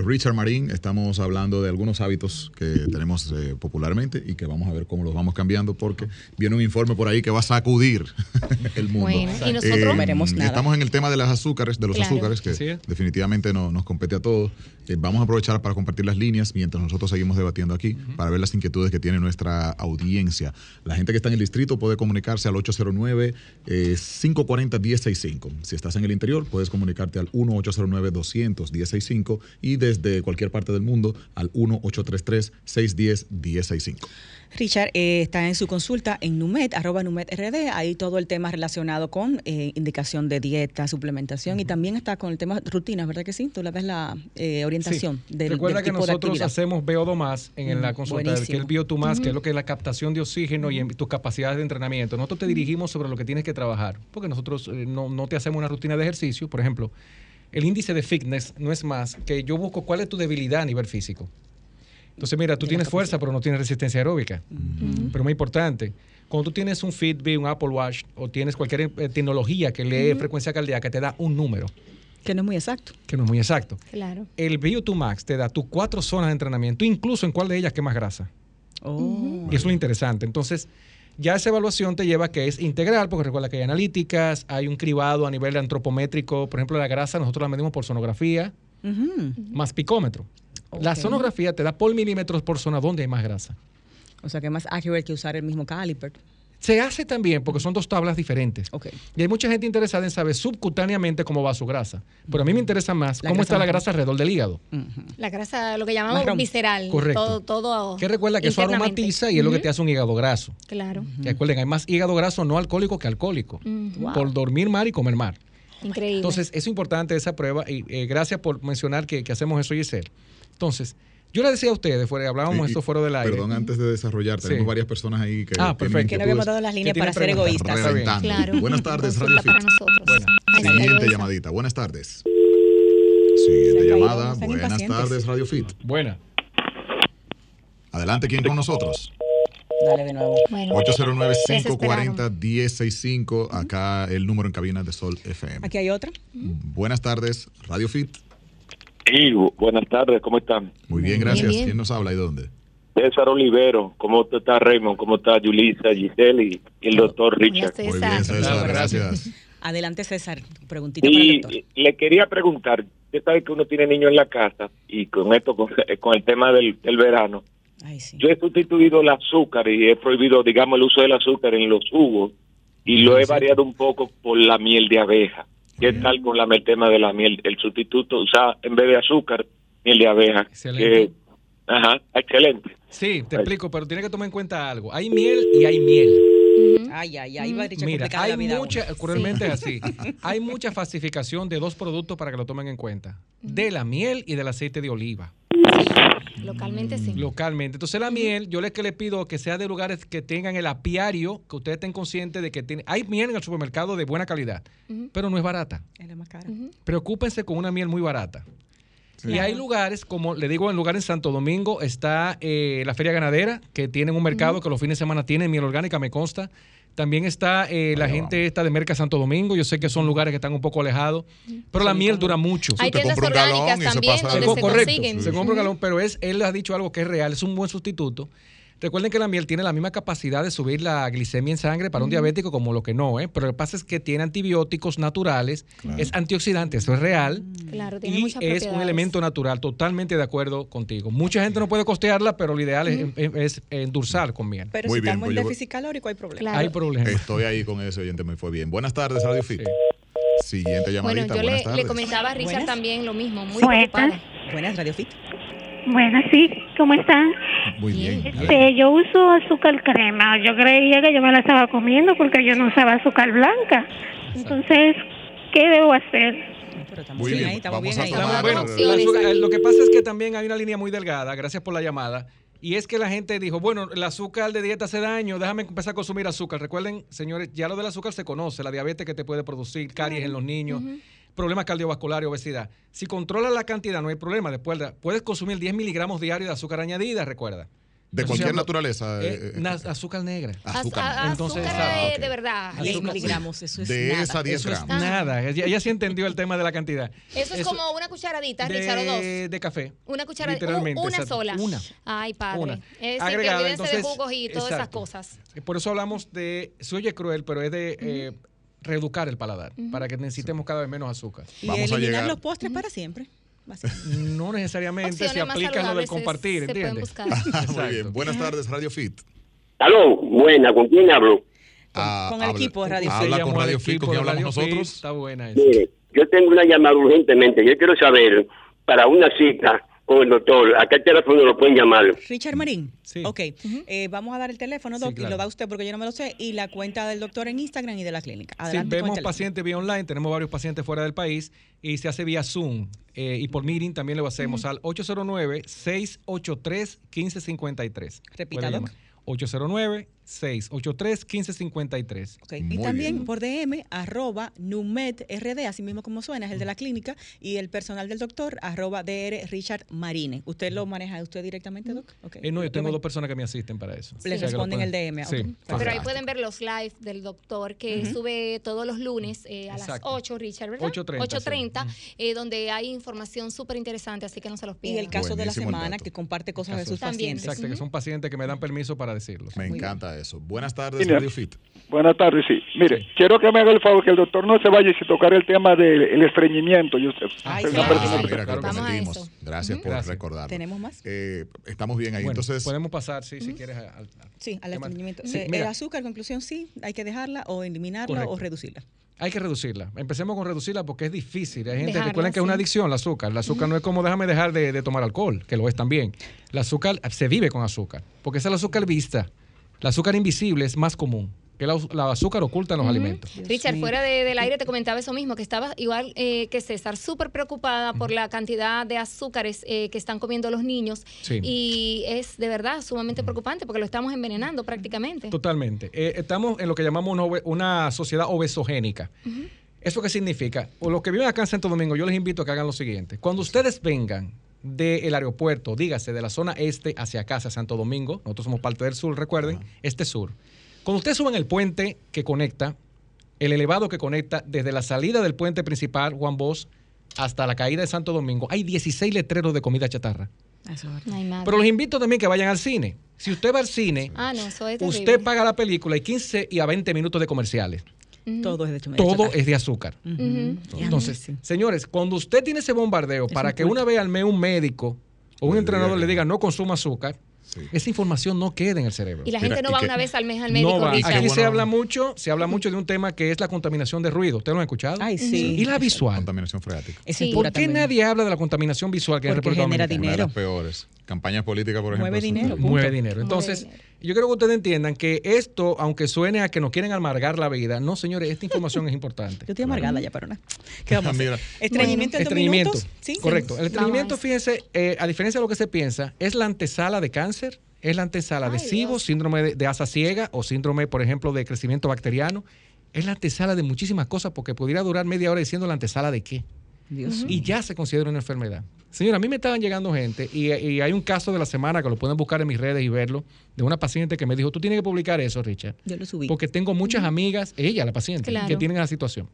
Richard Marín, estamos hablando de algunos hábitos que tenemos eh, popularmente y que vamos a ver cómo los vamos cambiando porque viene un informe por ahí que va a sacudir el mundo. Bueno, y nosotros Eh, veremos nada. Estamos en el tema de las azúcares, de los Claro. azúcares, que definitivamente no- nos compete a todos. Eh, vamos a aprovechar para compartir las líneas mientras nosotros seguimos debatiendo aquí para ver las inquietudes que tiene nuestra audiencia. La gente que está en el distrito puede comunicarse al 809-540-1065. Si estás en el interior, puedes comunicarte al 1-809-200-1065 y desde cualquier parte del mundo al 1-833-610-1065. Richard eh, está en su consulta en Numet, arroba Numet RD, ahí todo el tema relacionado con eh, indicación de dieta, suplementación y también está con el tema rutinas, ¿verdad que sí? Tú le ves la eh, orientación Sí. del, Recuerda del que tipo nosotros hacemos VO2 más en, en la Mm, consulta, que el VO2 más, que es lo que es la captación de oxígeno y en tus capacidades de entrenamiento. Nosotros te dirigimos sobre lo que tienes que trabajar, porque nosotros eh, no, no te hacemos una rutina de ejercicio. Por ejemplo, el índice de fitness no es más que yo busco cuál es tu debilidad a nivel físico. Entonces, mira, tú tienes fuerza, pero no tienes resistencia aeróbica. Pero muy importante, cuando tú tienes un Fitbit, un Apple Watch o tienes cualquier eh, tecnología que lee frecuencia cardíaca, te da un número, Que no es muy exacto. que no es muy exacto. Claro. El VO2 Max te da tus cuatro zonas de entrenamiento, incluso en cuál de ellas quemas grasa. Oh. Y eso es lo interesante. Entonces, ya esa evaluación te lleva a que es integral, porque recuerda que hay analíticas, hay un cribado a nivel antropométrico. Por ejemplo, la grasa nosotros la medimos por sonografía más picómetro. La sonografía te da por milímetros por zona donde hay más grasa. O sea que es más accurate que usar el mismo caliper. Se hace también porque son dos tablas diferentes. Ok. Y hay mucha gente interesada en saber subcutáneamente cómo va su grasa. Pero a mí me interesa más La cómo está la grasa alrededor del hígado. La grasa, lo que llamamos Marrón. visceral. Correcto. Todo, todo Que recuerda que eso aromatiza y es lo que te hace un hígado graso. Claro. Y recuerden, hay más hígado graso no alcohólico que alcohólico. Por dormir mal y comer mal. Increíble. Entonces, es importante esa prueba y eh, gracias por mencionar que, que hacemos eso, Giselle. Entonces, yo le decía a ustedes, fuera, hablábamos Sí, esto fuera del aire. Perdón, antes de desarrollar, tenemos Sí. varias personas ahí que. Ah, perfecto. Que no habíamos dado las líneas para ser egoístas. Está bien. Reventando. Claro. Buenas tardes, Radio para Fit. Ay, Siguiente llamadita. Buenas tardes. Siguiente llamada. Buenas tardes, Radio Fit. Buena. Adelante, ¿quién con nosotros? Dale de nuevo. Bueno, 809-540-1065. Acá el número en cabina de Sol FM. Aquí hay otra. Buenas tardes, Radio Fit. Sí, bu- buenas tardes, ¿cómo están? Muy bien, gracias. bien. ¿Quién nos habla y dónde? César Olivero, ¿cómo te está Raymond? ¿Cómo está Yulisa, Giselle y, el doctor Richard? Muy César. bien, César, Gracias. Adelante, César. Preguntita para el Y doctor. le quería preguntar, usted sabe que uno tiene niños en la casa y con esto, con, con el tema del, del verano, Ay, sí. yo he sustituido el azúcar y he prohibido, digamos, el uso del azúcar en los jugos y lo he variado un poco por la miel de abeja. ¿Qué tal con la, el tema de la miel? El sustituto, o sea, en vez de azúcar, miel de abeja. Excelente. Que- ajá, excelente. Sí, te explico, pero tiene que tomar en cuenta algo. Hay miel y hay miel. Ay, ay, ay. Va a Mira, hay la vida mucha, cruelmente es así, hay mucha falsificación de dos productos para que lo tomen en cuenta. De la miel y del aceite de oliva. Localmente sí. localmente. Entonces la miel, yo les que le pido que sea de lugares que tengan el apiario, que ustedes estén conscientes de que tiene, hay miel en el supermercado de buena calidad, pero no es barata. Es la más cara. Preocúpense con una miel muy barata. Y hay lugares, como le digo, en lugar en Santo Domingo está eh, la Feria Ganadera, que tienen un mercado que los fines de semana tienen miel orgánica, me consta. También está eh, la gente vamos. esta de Merca Santo Domingo. Yo sé que son lugares que están un poco alejados, pero la miel dura mucho. Hay tiendas compra un galón orgánicas también donde se correcto, consiguen. se compra un galón, pero es, él ha dicho algo que es real, es un buen sustituto. Recuerden que la miel tiene la misma capacidad de subir la glicemia en sangre para un diabético como lo que no, ¿eh? pero lo que pasa es que tiene antibióticos naturales, es antioxidante, eso es real. Claro, tiene Y muchas es un elemento natural, totalmente de acuerdo contigo. Mucha gente no puede costearla, pero lo ideal es, es- es endulzar con miel. Pero Muy si bien, estamos pues en yo- déficit calórico, hay problema. Claro. Hay problemas. Estoy ahí con ese oyente, me fue bien. Buenas tardes, Radio Fit. Sí. Siguiente Bueno, llamadita. yo Buenas le, comentaba a Richard Buenas. también lo mismo, muy Buenas. preocupada. Buenas, Radio Fit. Bueno, sí, ¿cómo están? Muy bien. Bien. Este, yo uso azúcar crema. Yo creía que yo me la estaba comiendo porque yo no usaba azúcar blanca. Entonces, ¿qué debo hacer? Pero estamos Muy bien, bien, ahí, estamos vamos bien a ahí. Bueno, azúcar- lo que pasa es que también hay una línea muy delgada, gracias por la llamada, y es que la gente dijo, bueno, el azúcar de dieta hace daño, déjame empezar a consumir azúcar. Recuerden, señores, ya lo del azúcar se conoce, la diabetes que te puede producir, caries en los niños, problemas cardiovasculares, obesidad. Si controlas la cantidad, no hay problema. Después, puedes consumir 10 miligramos diarios de azúcar añadida, recuerda. De cualquier llama- naturaleza. Eh, eh, eh, azúcar negra. Az- azúcar. Entonces, azúcar ah, de, de verdad. 10 Azúcar. miligramos, eso es De nada. esa 10 Eso es gramos. nada. Ella, ella sí entendió el tema de la cantidad. Eso es como una cucharadita, de, Richard, o dos. de café. Una cucharadita, Literalmente, una exacto. sola. Una. Ay, padre. Una. Es decir, Agregada, que olvídense de entonces, jugos y todas esas cosas. Por eso hablamos de, se oye cruel, pero es de eh, reeducar el paladar, para que necesitemos cada vez menos azúcar. Y Vamos a eliminar llegar. los postres para siempre. No necesariamente Opciones se más aplica lo del compartir, ¿entiendes? Muy bien. Buenas tardes, Radio Fit. Aló, buena, ¿con quién hablo? Ah, con el habla- equipo de Radio Se Habla con Radio Fit, ¿con hablamos Radio Fit, nosotros? Está buena esa. Mire, yo tengo una llamada urgentemente. Yo quiero saber, para una cita el doctor. ¿A qué teléfono lo pueden llamar? Richard Marín. Sí. Ok. Eh, vamos a dar el teléfono, doctor y lo da usted porque yo no me lo sé. Y la cuenta del doctor en Instagram y de la clínica. Adelante, sí, vemos pacientes vía online, tenemos varios pacientes fuera del país y se hace vía Zoom. Eh, y por meeting también lo hacemos uh -huh. al 809-683-1553. Repita, doc. 809 683-1553. Okay. Y también por DM, arroba NUMEDRD, así mismo como suena, es el de la clínica, y el personal del doctor, arroba DR Richard Marine. ¿Usted lo maneja usted directamente, mm. Doc? Okay. Eh, no, yo tengo dos personas que me asisten para eso. Sí. Le responden el DM. Pero ahí pueden ver los live del doctor que sube todos los lunes eh, a las 8, Richard, ¿verdad? 8.30. 8.30, eh, donde hay información súper interesante, así que no se los pierdan. Y el caso de la semana, que comparte cosas de sus pacientes. Exacto, que son pacientes que me dan permiso para decirlo. Me encanta eso. Buenas tardes. Radio Fit. Buenas tardes, sí. Mire, quiero que me haga el favor que el doctor no se vaya sin tocar el tema del el estreñimiento. Yo sé, Ay, sí. persona- mira, Claro que sí. Gracias por Gracias. recordarlo. ¿Tenemos más? Eh, estamos bien ahí. Bueno, Entonces, podemos pasar, sí, si quieres. al- al- Sí, al estreñimiento. Sí, Eh, mira, el azúcar, conclusión, sí, hay que dejarla o eliminarla Correcto. o reducirla. Hay que reducirla. Empecemos con reducirla porque es difícil. Hay gente, Dejarla, recuerden que es una sí. adicción el azúcar. El azúcar no es como déjame dejar de, de tomar alcohol, que lo es también. El azúcar se vive con azúcar, porque es el azúcar vista. El azúcar invisible es más común, que la, la azúcar oculta en los alimentos. Richard, mío. fuera de- del aire te comentaba eso mismo, que estaba igual eh, que César, súper preocupada por la cantidad de azúcares eh, que están comiendo los niños. Sí. Y es de verdad sumamente preocupante porque lo estamos envenenando prácticamente. Totalmente. Eh, estamos en lo que llamamos una, una sociedad obesogénica. ¿Eso qué significa? O los que viven acá en Santo Domingo, yo les invito a que hagan lo siguiente. Cuando ustedes vengan del aeropuerto, dígase de la zona este hacia acá, hacia Santo Domingo, nosotros somos parte del sur, recuerden, este sur. Cuando ustedes suben el puente que conecta, el elevado que conecta desde la salida del puente principal, Juan Bosch, hasta la caída de Santo Domingo, hay 16 letreros de comida chatarra. Eso es verdad. Ay, madre. Pero los invito también que vayan al cine. Si usted va al cine, Ah, no, Usted paga la película y 15 y a 20 minutos de comerciales. Todo es de hecho. Todo es de azúcar. Entonces, sí. señores, cuando usted tiene ese bombardeo para un que culto. una vez al mes un médico o un entrenador le diga no consuma azúcar, Sí. esa información no queda en el cerebro. Y la Mira, gente no va que- una vez al mes al médico, No va. Aquí se habla mucho, se habla mucho de un tema que es la contaminación de ruido. ¿Ustedes lo han escuchado? Ay, sí. Y la visual. contaminación freática. Sí. ¿Por qué también. nadie habla de la contaminación visual que es en Porque República genera Dominicana? Una de dinero. las peores. Campañas políticas, por ejemplo. Mueve dinero. mueve dinero. Entonces, dinero. Yo quiero que ustedes entiendan que esto, aunque suene a que nos quieren amargar la vida, no, señores, esta información es importante. Yo estoy amargada ya, pero no. ¿Qué vamos a hacer? Estreñimiento en dos Estreñimiento. minutos. Sí. Correcto. El estreñimiento, fíjense, eh, a diferencia de lo que se piensa, es la antesala de cáncer, es la antesala de SIBO, síndrome de, de asa ciega o síndrome, por ejemplo, de crecimiento bacteriano. Es la antesala de muchísimas cosas porque pudiera durar media hora diciendo la antesala de qué. Dios Y ya se considera una enfermedad. Señora, a mí me estaban llegando gente y, y hay un caso de la semana que lo pueden buscar en mis redes y verlo, de una paciente que me dijo, tú tienes que publicar eso, Richard. Yo lo subí. Porque tengo muchas amigas, ella, la paciente, Claro. que tienen esa situación.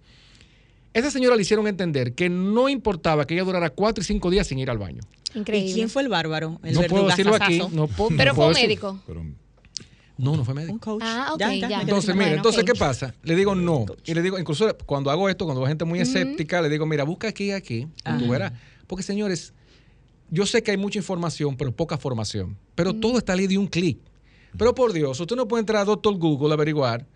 Esa señora le hicieron entender que no importaba que ella durara cuatro y cinco días sin ir al baño. Increíble. ¿Y quién fue el bárbaro? El no puedo decirlo aquí. No puedo, Pero no fue puedo un decir- médico. Pero, No, no fue médico. Un coach. Ah, ok, ya. quedé Entonces, mire, Bueno, entonces. ¿qué pasa? Le digo no. Y le digo, incluso cuando hago esto, cuando veo gente muy escéptica, le digo, mira, busca aquí y aquí, y tú verás. Porque, señores, yo sé que hay mucha información, pero poca formación. Pero todo está ahí de un clic. Pero por Dios, usted no puede entrar a Doctor Google a averiguar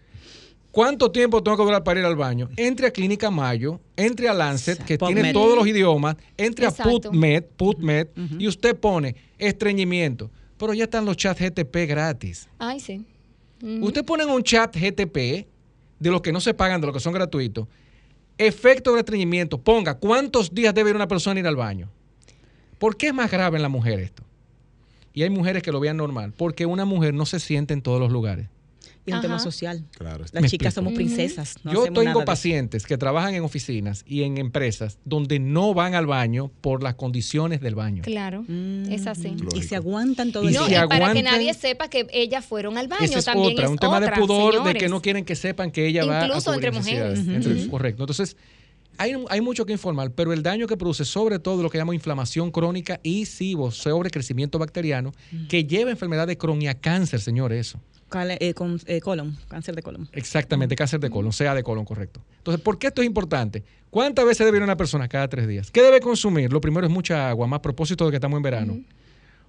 cuánto tiempo tengo que durar para ir al baño. Entre a Clínica Mayo, entre a Lancet, que tiene todos los idiomas, entre Exacto. a PubMed, PubMed y usted pone estreñimiento. Pero ya están los chats GTP gratis. Ay, sí. Usted pone un chat GTP de los que no se pagan, de los que son gratuitos, efecto de estreñimiento. Ponga cuántos días debe ir una persona ir al baño. ¿Por qué es más grave en la mujer esto? Y hay mujeres que lo vean normal, porque una mujer no se siente en todos los lugares. Y es un tema social. Claro. Las chicas explico. somos princesas. no Yo tengo de pacientes que trabajan en oficinas y en empresas donde no van al baño por las condiciones del baño. Claro, es así. Y se aguantan todo el No, y para que nadie sepa que ellas fueron al baño Esa es también otra, es un tema de pudor de señores. que no quieren que sepan que ella va a Incluso entre mujeres. Entre-. Correcto. Entonces, hay, hay mucho que informar, pero el daño que produce sobre todo lo que llama inflamación crónica y SIBO, sobrecrecimiento bacteriano, que lleva enfermedad de Crohn y a cáncer, señor, eso. Eh, con eh, colon, cáncer de colon. Exactamente, cáncer de colon, sea de colon, correcto. Entonces, ¿por qué esto es importante? ¿Cuántas veces debe ir una persona? Cada tres días. ¿Qué debe consumir? Lo primero es mucha agua, más a propósito de que estamos en verano.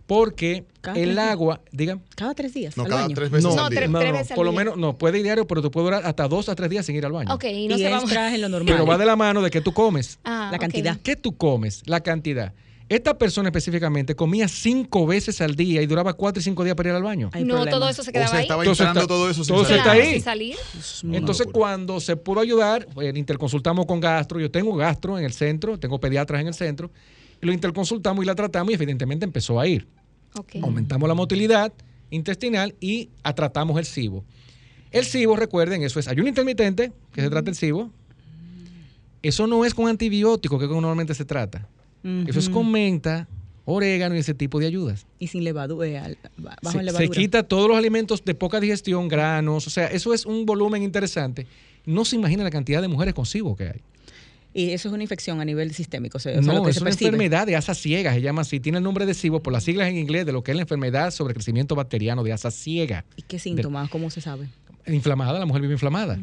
Porque Cada el agua, digan, Cada tres días. No, al cada baño. tres veces no, al día. tres- no, tres no, veces al por lo día. menos, no, puede ir diario, pero te puede durar hasta dos a tres días sin ir al baño. Ok, y no y se vamos. extra es lo normal. Pero va de la mano de que tú comes. Ah, la cantidad. ¿Qué tú comes? La cantidad. Esta persona específicamente comía cinco veces al día y duraba cuatro y cinco días para ir al baño. Hay no, problema. todo eso se O quedaba sea, ahí. estaba Entonces entrando está- todo eso sin todo salir. está Claro, ahí. sin salir. Una Entonces, locura. cuando se pudo ayudar, eh, interconsultamos con gastro. Yo tengo gastro en el centro, tengo pediatras en el centro. Y lo interconsultamos y la tratamos y evidentemente empezó a ir. Aumentamos la motilidad intestinal y tratamos el SIBO. El SIBO, recuerden, eso es ayuno intermitente, que se trata el SIBO. Eso no es con antibiótico, que normalmente se trata. Eso es con menta, orégano y ese tipo de ayudas. Y sin levadura, eh, bajo Se, levadura. quita todos los alimentos de poca digestión, granos, o sea, eso es un volumen interesante. No se imagina la cantidad de mujeres con SIBO que hay. Y eso es una infección a nivel sistémico. o sea, no, lo que es se una percibe. enfermedad de asa ciega, se llama así. Tiene el nombre de SIBO por las siglas en inglés de lo que es la enfermedad sobre crecimiento bacteriano de asa ciega. ¿Y qué síntomas? ¿Cómo se sabe? Inflamada, la mujer vive inflamada.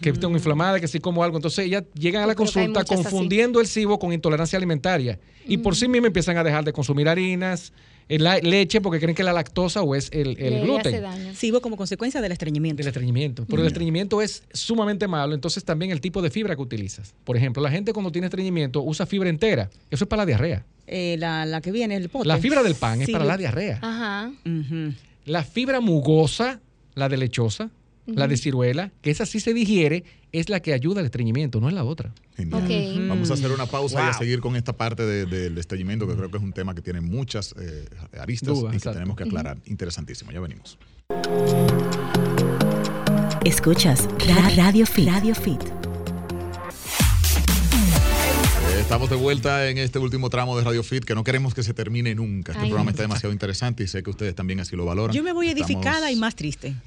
Que tengo inflamada, que si como algo. Entonces ellas llegan a la consulta así. confundiendo el SIBO con intolerancia alimentaria. Y por sí mismas empiezan a dejar de consumir harinas, la- leche, porque creen que la lactosa o es el, el Le gluten. SIBO como consecuencia del estreñimiento. Del estreñimiento. Pero el estreñimiento es sumamente malo. Entonces también el tipo de fibra que utilizas. Por ejemplo, la gente cuando tiene estreñimiento usa fibra entera. Eso es para la diarrea. Eh, la, la que viene, el pote. La fibra del pan es para la diarrea. Ajá. La fibra mugosa, la de lechosa, la de ciruela, que esa sí se digiere, es la que ayuda al estreñimiento, no es la otra. Genial. Ok. Vamos a hacer una pausa y a seguir con esta parte de- del estreñimiento, que creo que es un tema que tiene muchas eh, aristas y que exacto. tenemos que aclarar. Interesantísimo, ya venimos. Escuchas Ra- Radio Fit. Radio Fit. Estamos de vuelta en este último tramo de Radio Fit, que no queremos que se termine nunca. Este Ay, programa está demasiado interesante y sé que ustedes también así lo valoran. Yo me voy edificada Estamos y más triste.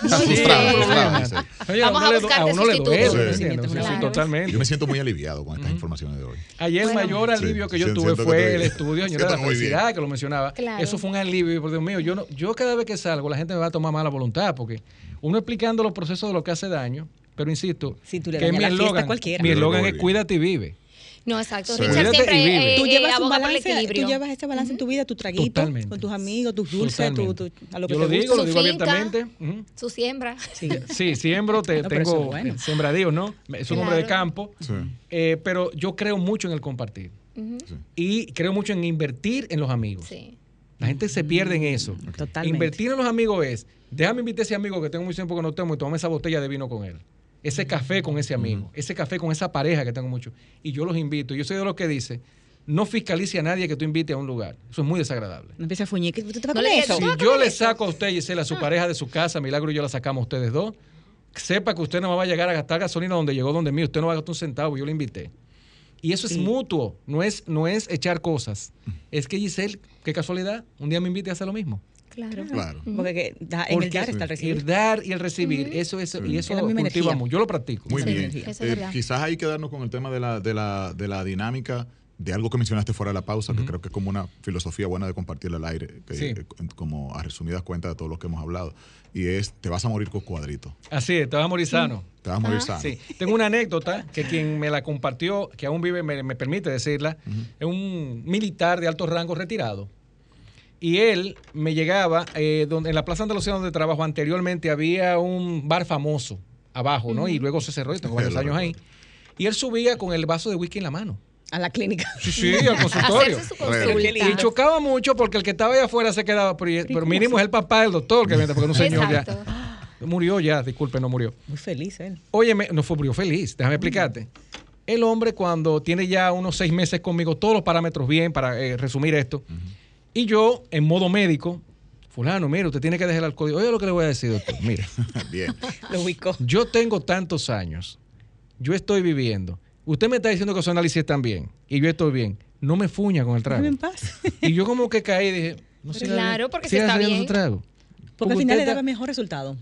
frustrados, frustrados, dice. Oye, Vamos a a uno Sí. Sí, sí, totalmente. Yo me siento muy aliviado con estas informaciones de hoy. Ayer el Bueno. mayor alivio Sí, que yo tuve fue el estudio, señora, de la felicidad, que lo mencionaba. Claro. Eso fue un alivio, por Dios mío, yo, no, yo cada vez que salgo la gente me va a tomar mala voluntad, porque uno explicando los procesos de lo que hace daño, pero insisto, Si tú le que mi eslogan, cualquiera. mi eslogan es cuídate y vive. No, exacto. Sí. Richard Cuídate siempre eh, Tú eh, llevas un aboga por el balance, equilibrio. tú llevas ese balance en tu vida, tu traguito, Totalmente. con tus amigos, tus dulces, tu, tu- a lo que yo te lo digo, gusta. lo Su digo finca. abiertamente. Su siembra. Sí. Sí, siembro, te, No, tengo es bueno. sembradío, ¿no? Es un hombre de campo, Sí. eh, pero yo creo mucho en el compartir. Y creo mucho en invertir en los amigos. Sí. La gente se pierde en eso. Totalmente. Invertir en los amigos es, déjame invitar a ese amigo que tengo mucho tiempo que no tomo y tomame esa botella de vino con él. Ese café con ese amigo, ese café con esa pareja que tengo mucho. Y yo los invito. Yo soy de los que dice, no fiscalice a nadie que tú invites a un lugar. Eso es muy desagradable. No empieza a fuñir. ¿Tú te vas No con eso? "Tú Si yo le eso?" saco a usted, Gisela, a su pareja de su casa, Milagro y yo la sacamos a ustedes dos, sepa que usted no va a llegar a gastar gasolina donde llegó donde mí, usted no va a gastar un centavo, yo le invité. Y eso es Sí. mutuo, no es, no es echar cosas. Es que Giselle, qué casualidad, un día me invite a hacer lo mismo. Claro. Claro. Porque que da- en el Porque dar está el recibir. El dar y el recibir, eso, eso, y eso Es la misma cultiva energía. mucho. Yo lo practico. Muy bien. eso es Eh, quizás hay que darnos con el tema de la, de la, de la dinámica de algo que mencionaste fuera de la pausa, que creo que es como una filosofía buena de compartir al aire, que, Sí. eh, como a resumidas cuentas de todo lo que hemos hablado. Y es, te vas a morir con cuadritos. Así es, te vas a morir sano. Te vas a morir Ajá. sano. Sí, tengo una anécdota que quien me la compartió, que aún vive, me, me permite decirla, es un militar de alto rango retirado. Y él me llegaba, eh, donde, en la Plaza Andalucía donde trabajo anteriormente había un bar famoso abajo, ¿no? Y luego se cerró y tengo varios años ahí. Y él subía con el vaso de whisky en la mano. A la clínica. Sí, sí, al consultorio. Y chocaba mucho porque el que estaba allá afuera se quedaba, pero, pero mínimo es el papá del doctor que vende, porque un señor Exacto. ya murió ya, disculpe, no murió. Muy feliz él. Óyeme, no fue murió feliz, déjame explicarte. El hombre cuando tiene ya unos seis meses conmigo, todos los parámetros bien, para eh, resumir esto, y yo en modo médico, fulano, mira, usted tiene que dejar el alcohol. Oye, lo que le voy a decir, doctor, mira. Bien. Lo ubicó. Yo tengo tantos años, yo estoy viviendo. Usted me está diciendo que su análisis están bien y yo estoy bien. No me fuña con el trago. En paz. Y yo como que caí y dije, no siga- Claro, porque si está bien. su trago. Porque al final le daba mejor resultado.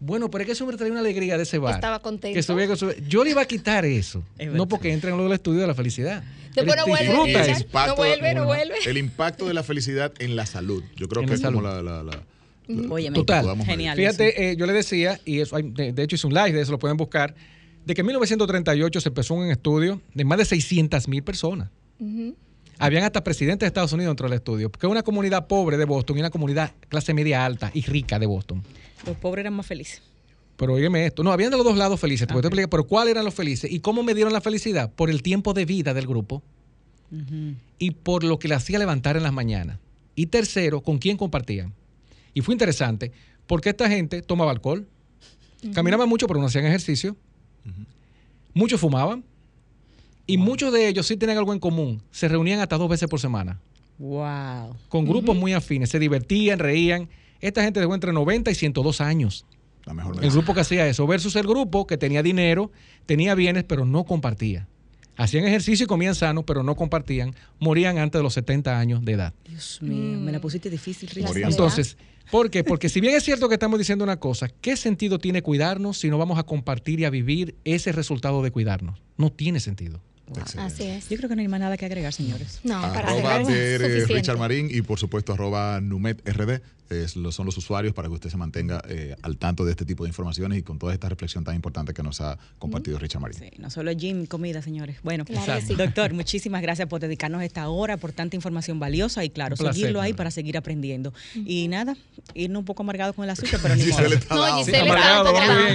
Bueno, pero es que ese hombre traía una alegría de ese bar. Estaba contento. Que que Yo le iba a quitar eso. no porque entra en lo del estudio de la felicidad. Después Él no vuelve, disfruta Richard. eso. No vuelve, no vuelve. El impacto de la felicidad en la salud. Yo creo En que es como salud. la... la- la- Óyeme, Total. genial. Fíjate, eh, yo le decía, y eso hay- de, de hecho hice un live de eso, lo pueden buscar, de que en 1938 se empezó un estudio de más de 600 mil personas. Habían hasta presidentes de Estados Unidos dentro del estudio, porque una comunidad pobre de Boston y una comunidad clase media alta y rica de Boston. Los pobres eran más felices. Pero óyeme esto, no, habían de los dos lados felices, te voy a explicar, pero ¿cuáles eran los felices? ¿Y cómo medieron la felicidad? Por el tiempo de vida del grupo y por lo que le hacía levantar en las mañanas. Y tercero, con quién compartían. Y fue interesante, porque esta gente tomaba alcohol, caminaban mucho, pero no hacían ejercicio, muchos fumaban, y muchos de ellos sí tenían algo en común, se reunían hasta dos veces por semana, Wow. con grupos muy afines, se divertían, reían. Esta gente dejó entre 90 y 102 años. La mejor El grupo que hacía eso, versus el grupo que tenía dinero, tenía bienes, pero no compartía. Hacían ejercicio y comían sano, pero no compartían. Morían antes de los 70 años de edad. Dios mío, me la pusiste difícil, Richard. Morían. Entonces, ¿por qué? Porque si bien es cierto que estamos diciendo una cosa, ¿qué sentido tiene cuidarnos si no vamos a compartir y a vivir ese resultado de cuidarnos? No tiene sentido. Así es. Yo creo que no hay más nada que agregar, señores. No, para Arroba agregar. Richard Marín y por supuesto arroba Numet RD es lo- son los usuarios para que usted se mantenga eh, al tanto de este tipo de informaciones y con toda esta reflexión tan importante que nos ha compartido Richard Marín. Sí, no solo gym, comida, señores. Bueno, Claro sí. doctor, muchísimas gracias por dedicarnos esta hora, por tanta información valiosa y claro, placer, seguirlo ahí para seguir aprendiendo. Y nada, irnos un poco amargado con el azúcar, pero ni modo. No. Giselle está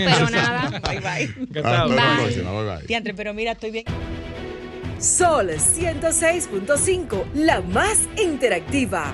pero nada. Bye bye. Hasta la Bye. próxima, bye bye. Pero mira, estoy bien. Sol 106.5, la más interactiva.